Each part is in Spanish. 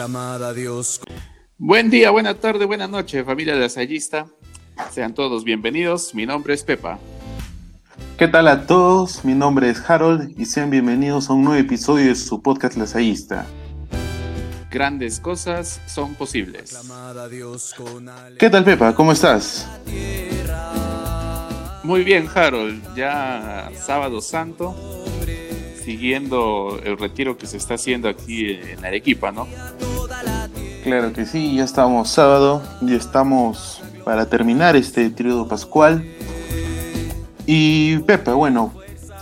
Aclamada a Dios. Buen día, buena tarde, buena noche, familia de Lasallista. Sean todos bienvenidos. Mi nombre es Pepa. ¿Qué tal a todos? Mi nombre es Harold y sean bienvenidos a un nuevo episodio de su podcast Lasallista. Grandes cosas son posibles. ¿Qué tal Pepa? ¿Cómo estás? Muy bien, Harold. Ya sábado santo, siguiendo el retiro que se está haciendo aquí en Arequipa, ¿no? Claro que sí, ya estamos sábado, ya estamos para terminar este tríodo pascual. Y Pepa, bueno,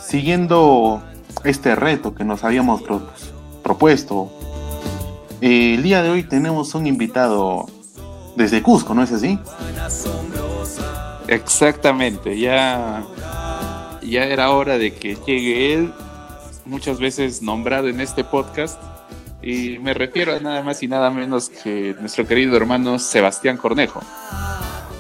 siguiendo este reto que nos habíamos pro- propuesto, eh, el día de hoy tenemos un invitado desde Cusco, ¿no es así? Exactamente, ya, ya era hora de que llegue él, muchas veces nombrado en este podcast, y me refiero a nada más y nada menos que nuestro querido hermano Sebastián Cornejo.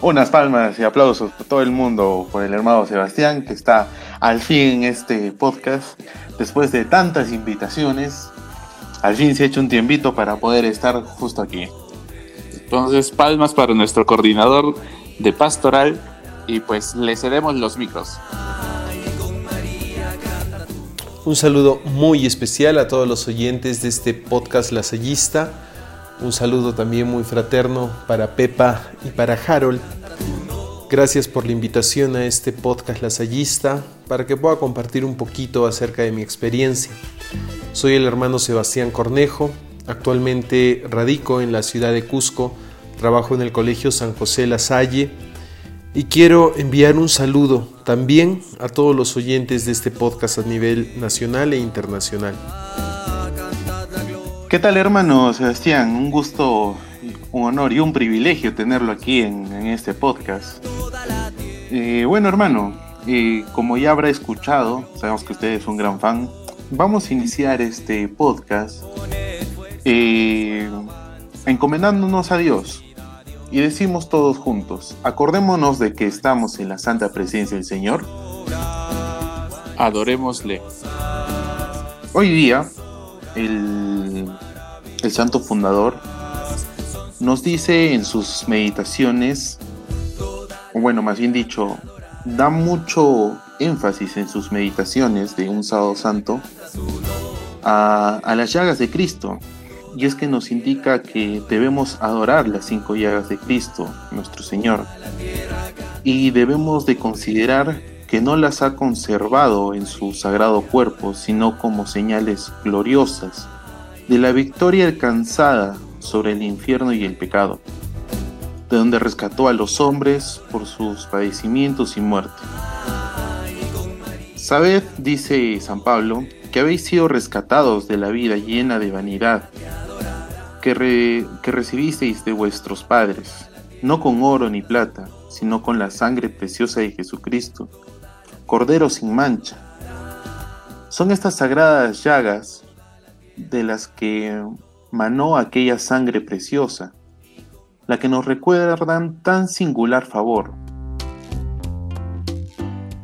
Unas palmas y aplausos por todo el mundo por el hermano Sebastián que está al fin en este podcast después de tantas invitaciones. Al fin se ha hecho un tiempito para poder estar justo aquí. Entonces, palmas para nuestro coordinador de pastoral y pues le cedemos los micros. Un saludo muy especial a todos los oyentes de este podcast Lasallista. Un saludo también muy fraterno para Pepa y para Harold. Gracias por la invitación a este podcast Lasallista para que pueda compartir un poquito acerca de mi experiencia. Soy el hermano Sebastián Cornejo. Actualmente radico en la ciudad de Cusco. Trabajo en el Colegio San José La Salle y quiero enviar un saludo también a todos los oyentes de este podcast a nivel nacional e internacional. ¿Qué tal hermano Sebastián? Un gusto, un honor y un privilegio tenerlo aquí en, este podcast. Eh, bueno hermano, eh, como ya habrá escuchado, sabemos que usted es un gran fan, vamos a iniciar este podcast eh, encomendándonos a Dios. Y decimos todos juntos, acordémonos de que estamos en la santa presencia del Señor. Adorémosle. Hoy día, el, el santo fundador nos dice en sus meditaciones, o bueno, más bien dicho, da mucho énfasis en sus meditaciones de un sábado santo a, a las llagas de Cristo. Y es que nos indica que debemos adorar las cinco llagas de Cristo, nuestro Señor. Y debemos de considerar que no las ha conservado en su sagrado cuerpo, sino como señales gloriosas de la victoria alcanzada sobre el infierno y el pecado, de donde rescató a los hombres por sus padecimientos y muerte. Sabed, dice San Pablo, que habéis sido rescatados de la vida llena de vanidad, que, re- que recibisteis de vuestros padres, no con oro ni plata, sino con la sangre preciosa de Jesucristo, Cordero sin mancha. Son estas sagradas llagas de las que manó aquella sangre preciosa, la que nos recuerdan tan singular favor.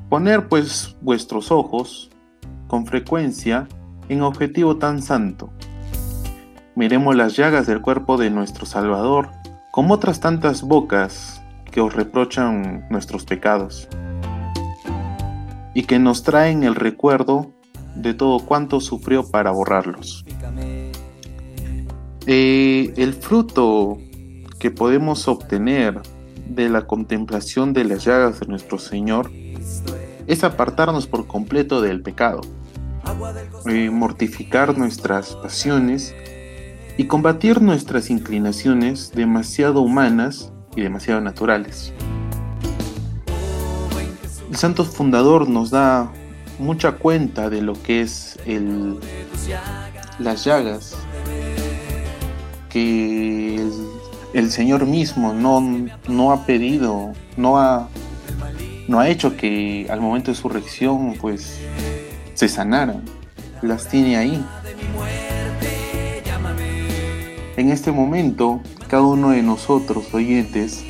Poner pues vuestros ojos con frecuencia en objetivo tan santo. Miremos las llagas del cuerpo de nuestro Salvador como otras tantas bocas que os reprochan nuestros pecados y que nos traen el recuerdo de todo cuanto sufrió para borrarlos. Eh, el fruto que podemos obtener de la contemplación de las llagas de nuestro Señor es apartarnos por completo del pecado, eh, mortificar nuestras pasiones y combatir nuestras inclinaciones demasiado humanas y demasiado naturales. El santo fundador nos da mucha cuenta de lo que es el, las llagas que el, Señor mismo no, no ha pedido, no ha, no ha hecho que al momento de su reacción pues se sanaran, las tiene ahí. En este momento, cada uno de nosotros, oyentes,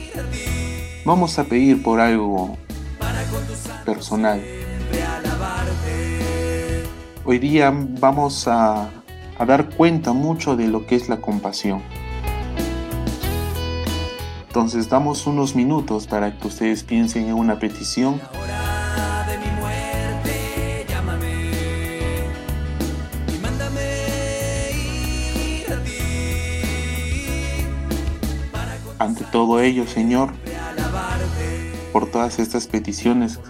vamos a pedir por algo personal. Hoy día vamos a dar cuenta mucho de lo que es la compasión. Entonces damos unos minutos para que ustedes piensen en una petición. Todo ello, Señor, por todas estas peticiones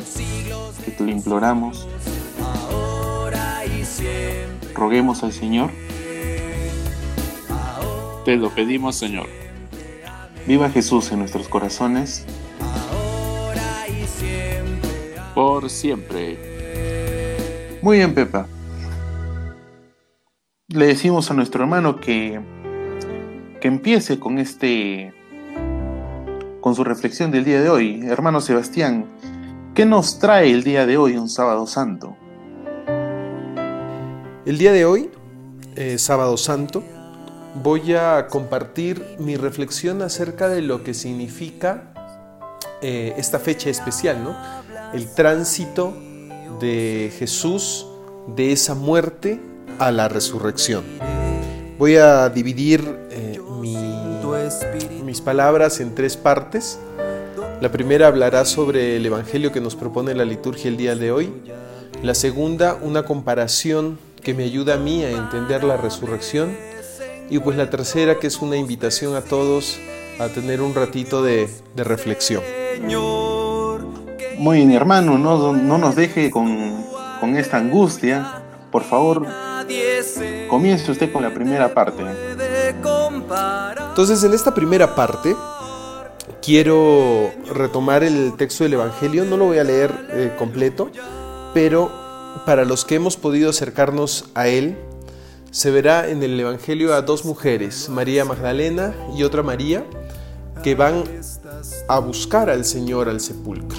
que te lo imploramos, roguemos al Señor, Te lo pedimos, Señor. viva Jesús en nuestros corazones, Por siempre. Muy bien, Pepa. Le decimos a nuestro hermano que, que empiece con este su reflexión del día de hoy. Hermano Sebastián, ¿qué nos trae el día de hoy, un sábado santo? El día de hoy, eh, sábado santo, voy a compartir mi reflexión acerca de lo que significa eh, esta fecha especial, ¿no? El tránsito de Jesús de esa muerte a la resurrección. Voy a dividir eh, mis palabras en tres partes. La primera hablará sobre el Evangelio que nos propone la liturgia el día de hoy. La segunda, una comparación que me ayuda a mí a entender la resurrección. Y pues la tercera, que es una invitación a todos a tener un ratito de, de reflexión. Muy bien, hermano, no, no nos deje con, con esta angustia. Por favor, comience usted con la primera parte. Entonces, en esta primera parte, quiero retomar el texto del Evangelio. No lo voy a leer eh, completo, pero para los que hemos podido acercarnos a él, se verá en el Evangelio a dos mujeres, María Magdalena y otra María, que van a buscar al Señor al sepulcro.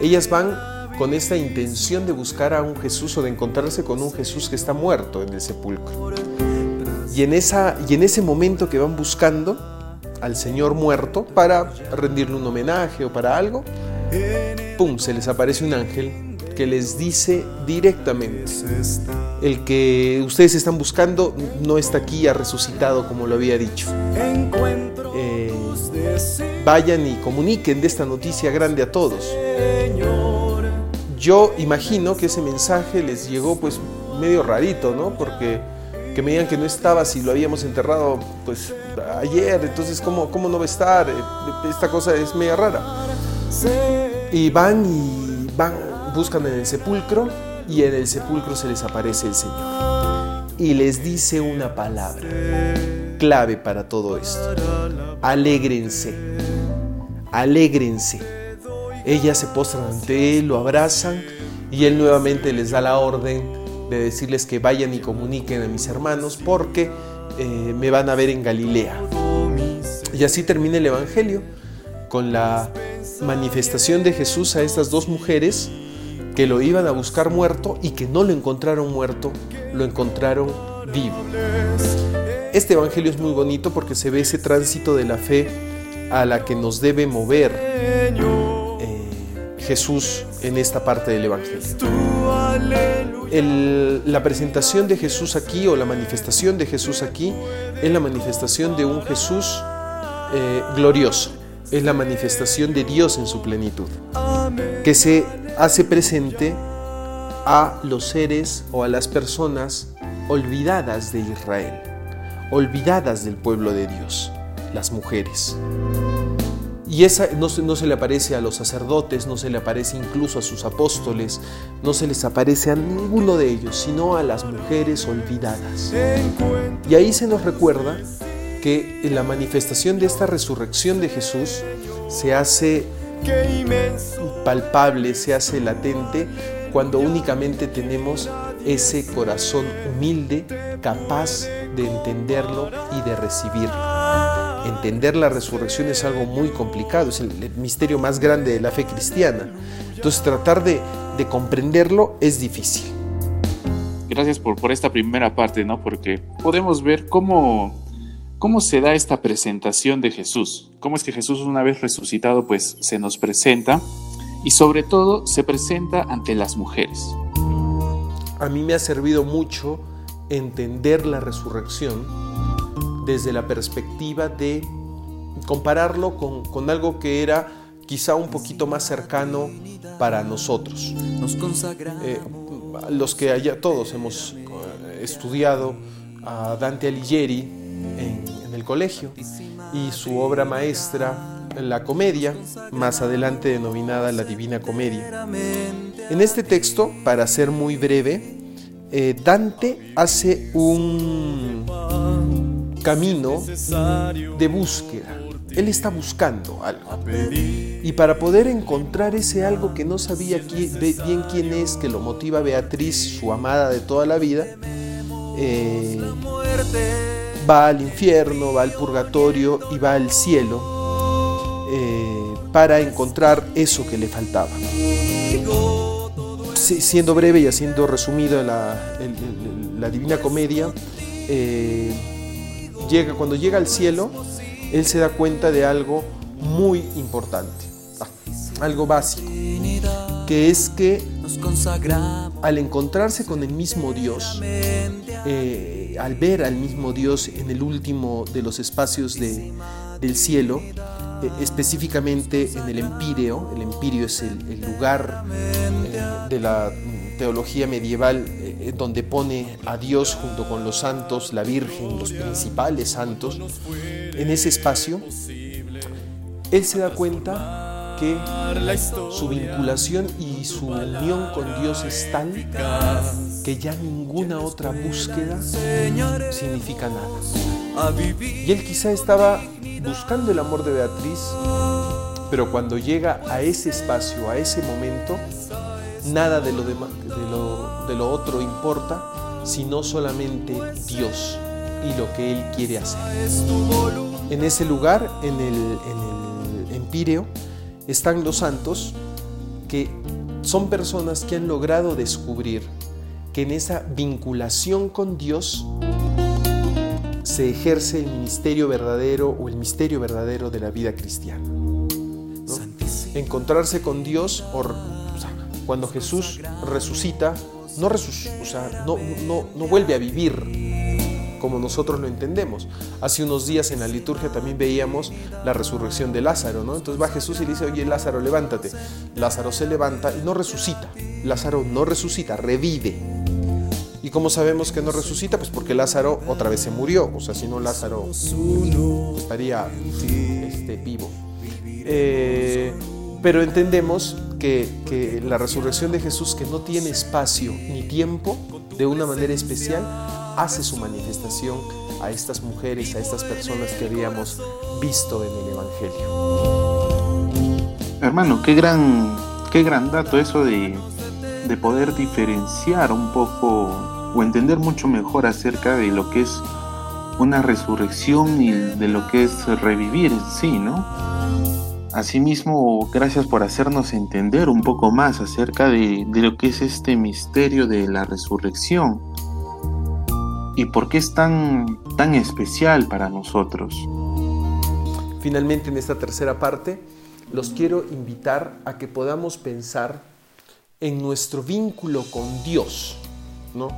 Ellas van con esta intención de buscar a un Jesús o de encontrarse con un Jesús que está muerto en el sepulcro. Y en, esa, y en ese momento que van buscando al Señor muerto para rendirle un homenaje o para algo, ¡pum! se les aparece un ángel que les dice directamente, el que ustedes están buscando no está aquí, ha resucitado como lo había dicho. Eh, vayan y comuniquen de esta noticia grande a todos. Yo imagino que ese mensaje les llegó pues medio rarito, ¿no? Porque que me digan que no estaba si lo habíamos enterrado pues ayer, entonces ¿cómo, cómo no va a estar? Eh, Esta cosa es media rara. Y van y van, buscan en el sepulcro y en el sepulcro se les aparece el Señor. Y les dice una palabra clave para todo esto. Alégrense, alégrense. Ellas se postran ante él, lo abrazan y él nuevamente les da la orden de decirles que vayan y comuniquen a mis hermanos porque eh, me van a ver en Galilea. Y así termina el Evangelio con la manifestación de Jesús a estas dos mujeres que lo iban a buscar muerto y que no lo encontraron muerto, lo encontraron vivo. Este Evangelio es muy bonito porque se ve ese tránsito de la fe a la que nos debe mover eh, Jesús en esta parte del Evangelio. El- la presentación de Jesús aquí o la manifestación de Jesús aquí es la manifestación de un Jesús eh, glorioso, es la manifestación de Dios en su plenitud, que se hace presente a los seres o a las personas olvidadas de Israel, olvidadas del pueblo de Dios, las mujeres. Y esa no se, no se le aparece a los sacerdotes, no se le aparece incluso a sus apóstoles, no se les aparece a ninguno de ellos, sino a las mujeres olvidadas. Y ahí se nos recuerda que en la manifestación de esta resurrección de Jesús se hace palpable, se hace latente cuando únicamente tenemos ese corazón humilde, capaz de entenderlo y de recibirlo. Entender la resurrección es algo muy complicado, es el, el misterio más grande de la fe cristiana. Entonces tratar de, de comprenderlo es difícil. Gracias por, por esta primera parte, ¿no? Porque podemos ver cómo, cómo se da esta presentación de Jesús. Cómo es que Jesús una vez resucitado, pues se nos presenta y sobre todo se presenta ante las mujeres. a mí me ha servido mucho entender la resurrección desde la perspectiva de compararlo con, con algo que era quizá un poquito más cercano para nosotros. Eh, los que allá todos hemos eh, estudiado a Dante Alighieri en, en el colegio y su obra maestra, la comedia, más adelante denominada la Divina Comedia. En este texto, para ser muy breve, eh, Dante hace un camino de búsqueda. Él está buscando algo. Y para poder encontrar ese algo que no sabía bien quién es, que lo motiva Beatriz, su amada de toda la vida, eh, va al infierno, va al purgatorio y va al cielo eh, para encontrar eso que le faltaba. Si- siendo breve y haciendo resumido la, la Divina Comedia, eh, llega, cuando llega al cielo, él se da cuenta de algo muy importante, ah, algo básico, que es que al encontrarse con el mismo Dios, eh, al ver al mismo Dios en el último de los espacios de- del cielo, eh, específicamente en el Empíreo, el Empíreo es el, lugar eh, de la teología medieval eh, donde pone a Dios junto con los santos, la Virgen, los principales santos, en ese espacio, él se da cuenta que su vinculación y su unión con Dios es tal que ya ninguna otra búsqueda significa nada. Y él quizá estaba buscando el amor de Beatriz, pero cuando llega a ese espacio, a ese momento, nada de lo, dema- de lo, de lo otro importa, sino solamente Dios y lo que Él quiere hacer. En ese lugar, en el, en el Empíreo, están los santos que son personas que han logrado descubrir que en esa vinculación con Dios se ejerce el ministerio verdadero o el misterio verdadero de la vida cristiana. ¿no? Encontrarse con Dios, o, r- o sea, cuando Jesús resucita, no, o sea, no, no, no vuelve a vivir como nosotros lo entendemos. Hace unos días en la liturgia también veíamos la resurrección de Lázaro, ¿no? Entonces va Jesús y le dice, oye Lázaro, levántate. Lázaro se levanta y no resucita. Lázaro no resucita, revive. ¿Y cómo sabemos que no resucita? Pues porque Lázaro otra vez se murió. O sea, si no Lázaro estaría este, vivo. Eh, pero entendemos que, la resurrección de Jesús, que no tiene espacio ni tiempo, de una manera especial, hace su manifestación a estas mujeres, a estas personas que habíamos visto en el Evangelio. Hermano, qué gran, qué gran dato eso de, de poder diferenciar un poco o entender mucho mejor acerca de lo que es una resurrección y de lo que es revivir en sí, ¿no? Asimismo, gracias por hacernos entender un poco más acerca de, lo que es este misterio de la resurrección y por qué es tan, tan especial para nosotros. Finalmente, en esta tercera parte, los quiero invitar a que podamos pensar en nuestro vínculo con Dios, ¿no?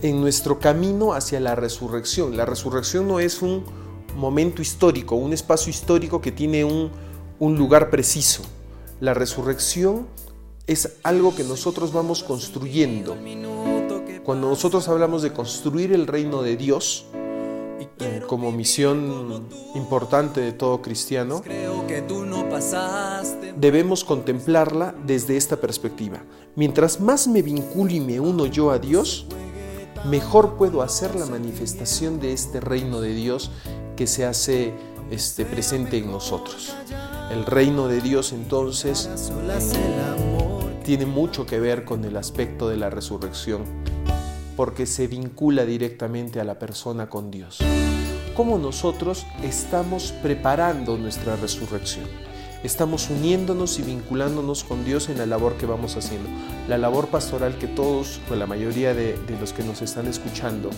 En nuestro camino hacia la resurrección. La resurrección no es un momento histórico, un espacio histórico que tiene un, un lugar preciso. La resurrección es algo que nosotros vamos construyendo. Cuando nosotros hablamos de construir el reino de Dios, como misión importante de todo cristiano, debemos contemplarla desde esta perspectiva. Mientras más me vinculo y me uno yo a Dios, mejor puedo hacer la manifestación de este reino de Dios que se hace este, presente en nosotros. El reino de Dios entonces eh, tiene mucho que ver con el aspecto de la resurrección, porque se vincula directamente a la persona con Dios. ¿Cómo nosotros estamos preparando nuestra resurrección? Estamos uniéndonos y vinculándonos con Dios en la labor que vamos haciendo. La labor pastoral que todos, o la mayoría de, los que nos están escuchando,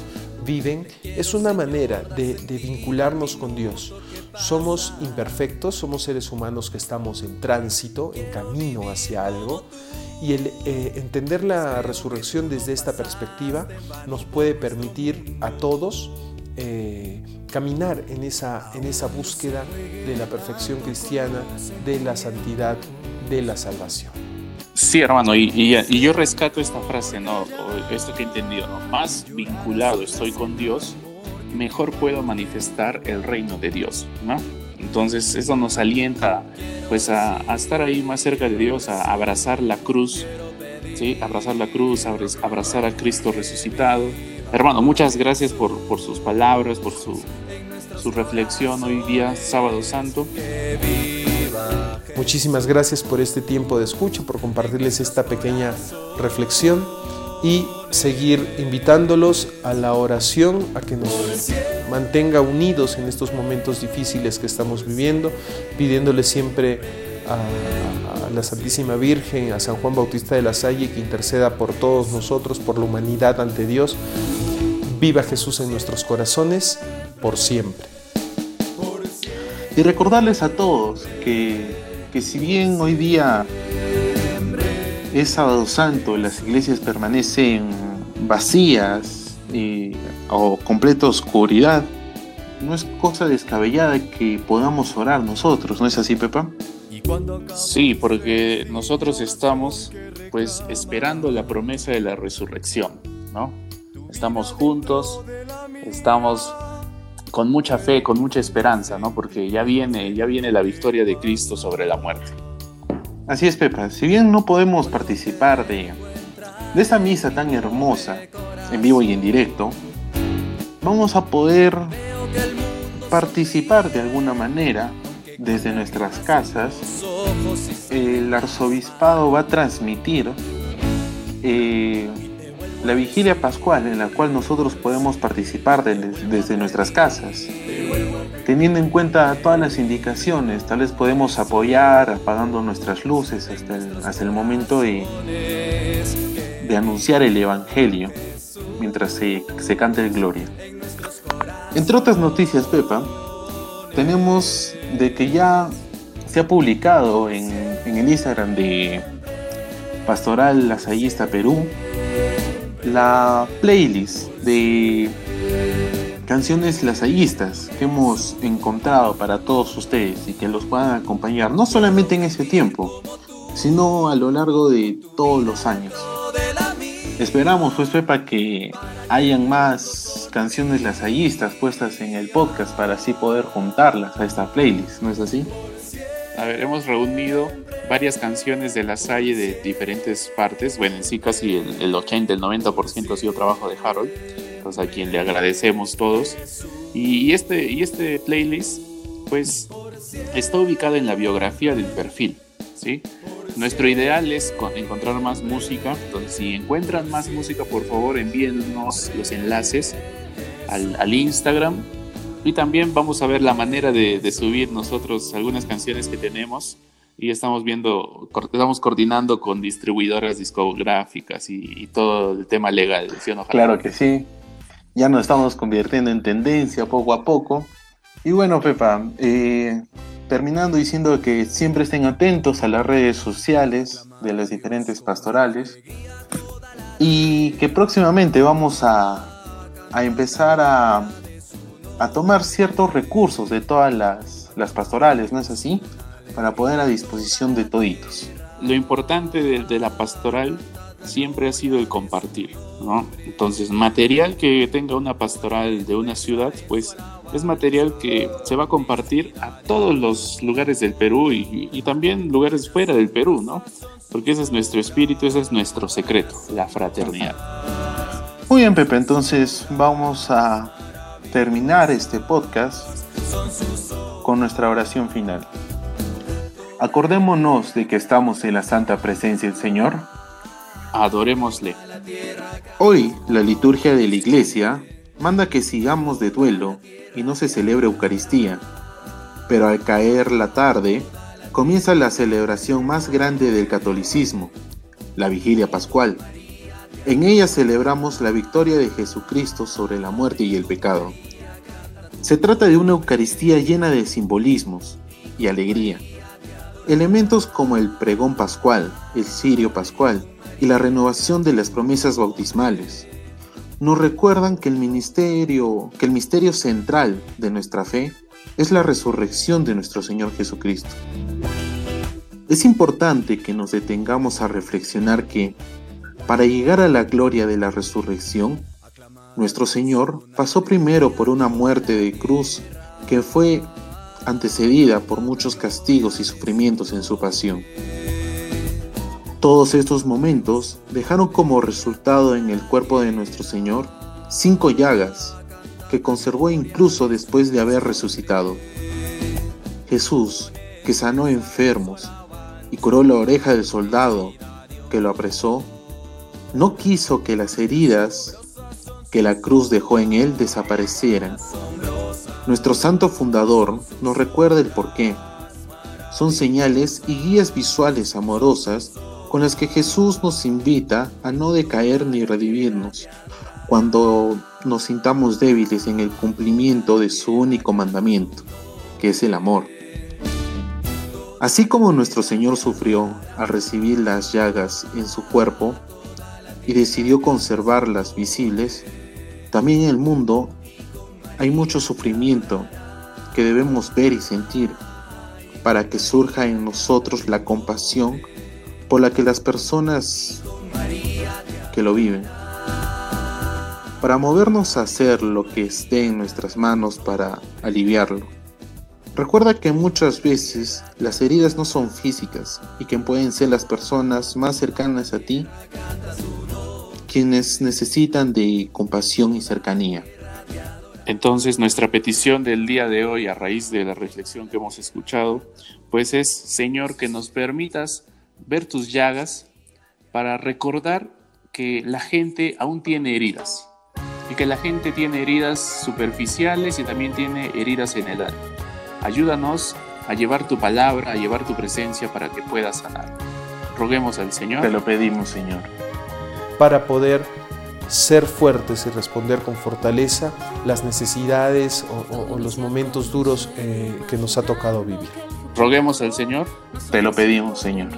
viven, es una manera de, de vincularnos con Dios. Somos imperfectos, somos seres humanos que estamos en tránsito, en camino hacia algo, Y el eh, entender la resurrección desde esta perspectiva nos puede permitir a todos eh, caminar en esa, en esa búsqueda de la perfección cristiana, de la santidad, de la salvación. Sí, hermano, y, yo rescato esta frase, ¿no? esto que he entendido, ¿no? Más vinculado estoy con Dios, mejor puedo manifestar el reino de Dios, ¿no? Entonces eso nos alienta pues a, estar ahí más cerca de Dios, a abrazar la cruz, ¿sí? Abrazar la cruz, abrazar a Cristo resucitado. Hermano, muchas gracias por, por sus palabras, por su, su reflexión hoy día, sábado santo. Muchísimas gracias por este tiempo de escucha, por compartirles esta pequeña reflexión y seguir invitándolos a la oración, a que nos mantenga unidos en estos momentos difíciles que estamos viviendo, pidiéndole siempre a, la Santísima Virgen, a San Juan Bautista de la Salle, que interceda por todos nosotros, por la humanidad ante Dios. Viva Jesús en nuestros corazones por siempre. Y recordarles a todos que, que si bien hoy día es sábado santo, las iglesias permanecen vacías o completa oscuridad, no es cosa descabellada que podamos orar nosotros, ¿no es así, Pepa? Sí, porque nosotros estamos pues esperando la promesa de la resurrección, ¿no? Estamos juntos, estamos con mucha fe, con mucha esperanza, ¿no? Porque ya viene, ya viene la victoria de Cristo sobre la muerte. Así es, Pepa. Si bien no podemos participar de, de esta misa tan hermosa, en vivo y en directo, vamos a poder participar de alguna manera desde nuestras casas. El arzobispado va a transmitir eh, la vigilia pascual en la cual nosotros podemos participar desde nuestras casas. Teniendo en cuenta todas las indicaciones, tal vez podemos apoyar apagando nuestras luces hasta el, hasta el momento de, de anunciar el Evangelio mientras se, se canta el Gloria. Entre otras noticias, Pepa, tenemos de que ya se ha publicado en, en el Instagram de Pastoral Lasallista Perú la playlist de canciones lasallistas que hemos encontrado para todos ustedes y que los puedan acompañar no solamente en ese tiempo, sino a lo largo de todos los años. Esperamos, pues, Pepa, que hayan más canciones lasallistas puestas en el podcast para así poder juntarlas a esta playlist, ¿no es así? Ver, hemos reunido varias canciones de La Salle de diferentes partes. Bueno, en sí casi el, 80, el 90% ha sido trabajo de Harold, pues a quien le agradecemos todos. Y, este, y este playlist, pues, está ubicado en la biografía del perfil, ¿sí? Nuestro ideal es encontrar más música, entonces si encuentran más música, por favor envíennos los enlaces al, al Instagram y también vamos a ver la manera de, de subir nosotros algunas canciones que tenemos y estamos viendo, estamos coordinando con distribuidoras discográficas y, todo el tema legal, ¿sí Claro que sí. Ya nos estamos convirtiendo en tendencia poco a poco. Y bueno, Pepa, eh, terminando diciendo que siempre estén atentos a las redes sociales de las diferentes pastorales y que próximamente vamos a, a empezar a, a, tomar ciertos recursos de todas las, las pastorales, ¿no es así? para poner a disposición de toditos. Lo importante de, la pastoral siempre ha sido el compartir, ¿no? Entonces, material que tenga una pastoral de una ciudad, pues es material que se va a compartir a todos los lugares del Perú y, y, también lugares fuera del Perú, ¿no? Porque ese es nuestro espíritu, ese es nuestro secreto, la fraternidad. Muy bien, Pepe, entonces vamos a terminar este podcast con nuestra oración final. Acordémonos de que estamos en la santa presencia del Señor. Adorémosle. Hoy la liturgia de la iglesia manda que sigamos de duelo y no se celebre Eucaristía. Pero al caer la tarde, comienza la celebración más grande del catolicismo, la vigilia pascual. En ella celebramos la victoria de Jesucristo sobre la muerte y el pecado. Se trata de una Eucaristía llena de simbolismos y alegría Elementos como el pregón pascual, el cirio pascual y la renovación de las promesas bautismales nos recuerdan que el ministerio, que el misterio central de nuestra fe es la resurrección de nuestro Señor Jesucristo. Es importante que nos detengamos a reflexionar que para llegar a la gloria de la resurrección, nuestro Señor pasó primero por una muerte de cruz que fue antecedida por muchos castigos y sufrimientos en su pasión. Todos estos momentos dejaron como resultado en el cuerpo de nuestro Señor cinco llagas que conservó incluso después de haber resucitado. Jesús, que sanó enfermos y curó la oreja del soldado que lo apresó, no quiso que las heridas que la cruz dejó en él desaparecieran. Nuestro santo fundador nos recuerda el porqué. Son señales y guías visuales amorosas con las que Jesús nos invita a no decaer ni redimirnos cuando nos sintamos débiles en el cumplimiento de su único mandamiento, que es el amor. Así como nuestro Señor sufrió al recibir las llagas en su cuerpo y decidió conservarlas visibles, también en el mundo hay mucho sufrimiento que debemos ver y sentir para que surja en nosotros la compasión por la que las personas que lo viven. Para movernos a hacer lo que esté en nuestras manos para aliviarlo. Recuerda que muchas veces las heridas no son físicas y que pueden ser las personas más cercanas a ti quienes necesitan de compasión y cercanía. Entonces nuestra petición del día de hoy a raíz de la reflexión que hemos escuchado, pues es, Señor, que nos permitas ver tus llagas para recordar que la gente aún tiene heridas y que la gente tiene heridas superficiales y también tiene heridas en el alma. Ayúdanos a llevar tu palabra, a llevar tu presencia para que puedas sanar. Roguemos al Señor. Te lo pedimos, Señor. Para poder ser fuertes y responder con fortaleza las necesidades o, o los momentos duros eh, que nos ha tocado vivir. Roguemos al Señor. Te lo pedimos, Señor.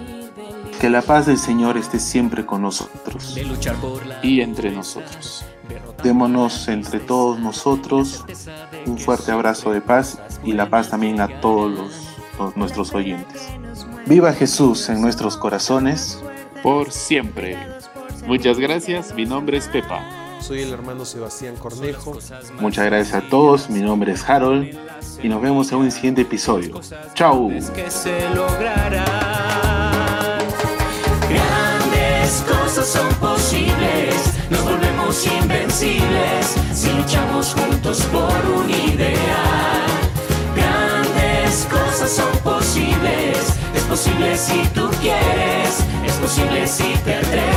Que la paz del Señor esté siempre con nosotros. Y entre nosotros. Démonos entre todos nosotros un fuerte abrazo de paz y la paz también a todos los, los, nuestros oyentes. Viva Jesús en nuestros corazones. Por siempre. Muchas gracias, mi nombre es Pepa. Soy el hermano Sebastián Cornejo. Muchas gracias a todos, mi nombre es Harold y nos vemos en un siguiente episodio. ¡Chao! que se lograrán. Grandes cosas son posibles, nos volvemos invencibles si luchamos juntos por un ideal. Grandes cosas son posibles, es posible si tú quieres, es posible si te atreves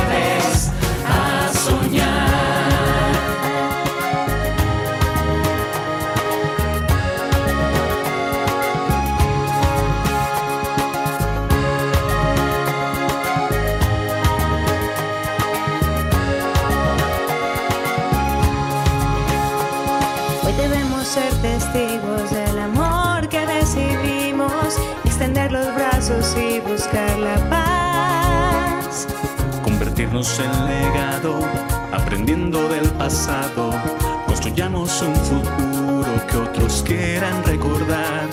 Convertirnos en legado, aprendiendo del pasado, construyamos un futuro que otros quieran recordar.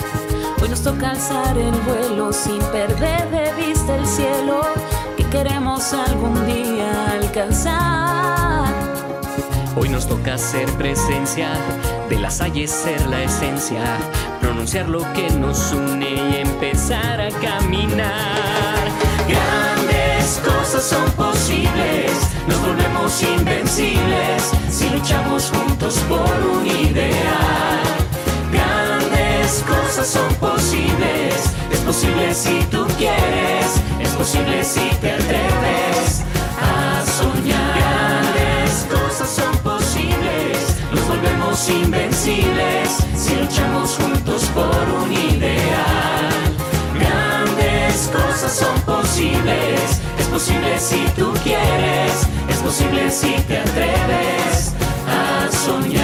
Hoy nos toca alzar el vuelo sin perder de vista el cielo que queremos algún día alcanzar. Hoy nos toca ser presencia, de las calles ser la esencia, pronunciar lo que nos une y empezar a caminar. Grandes cosas son posibles, nos volvemos invencibles si luchamos juntos por un ideal. Grandes cosas son posibles, es posible si tú quieres, es posible si te atreves a soñar. Grandes cosas son posibles, nos volvemos invencibles si luchamos juntos por un ideal. Grandes cosas son posibles, es posible si tú quieres, es posible si te atreves a soñar.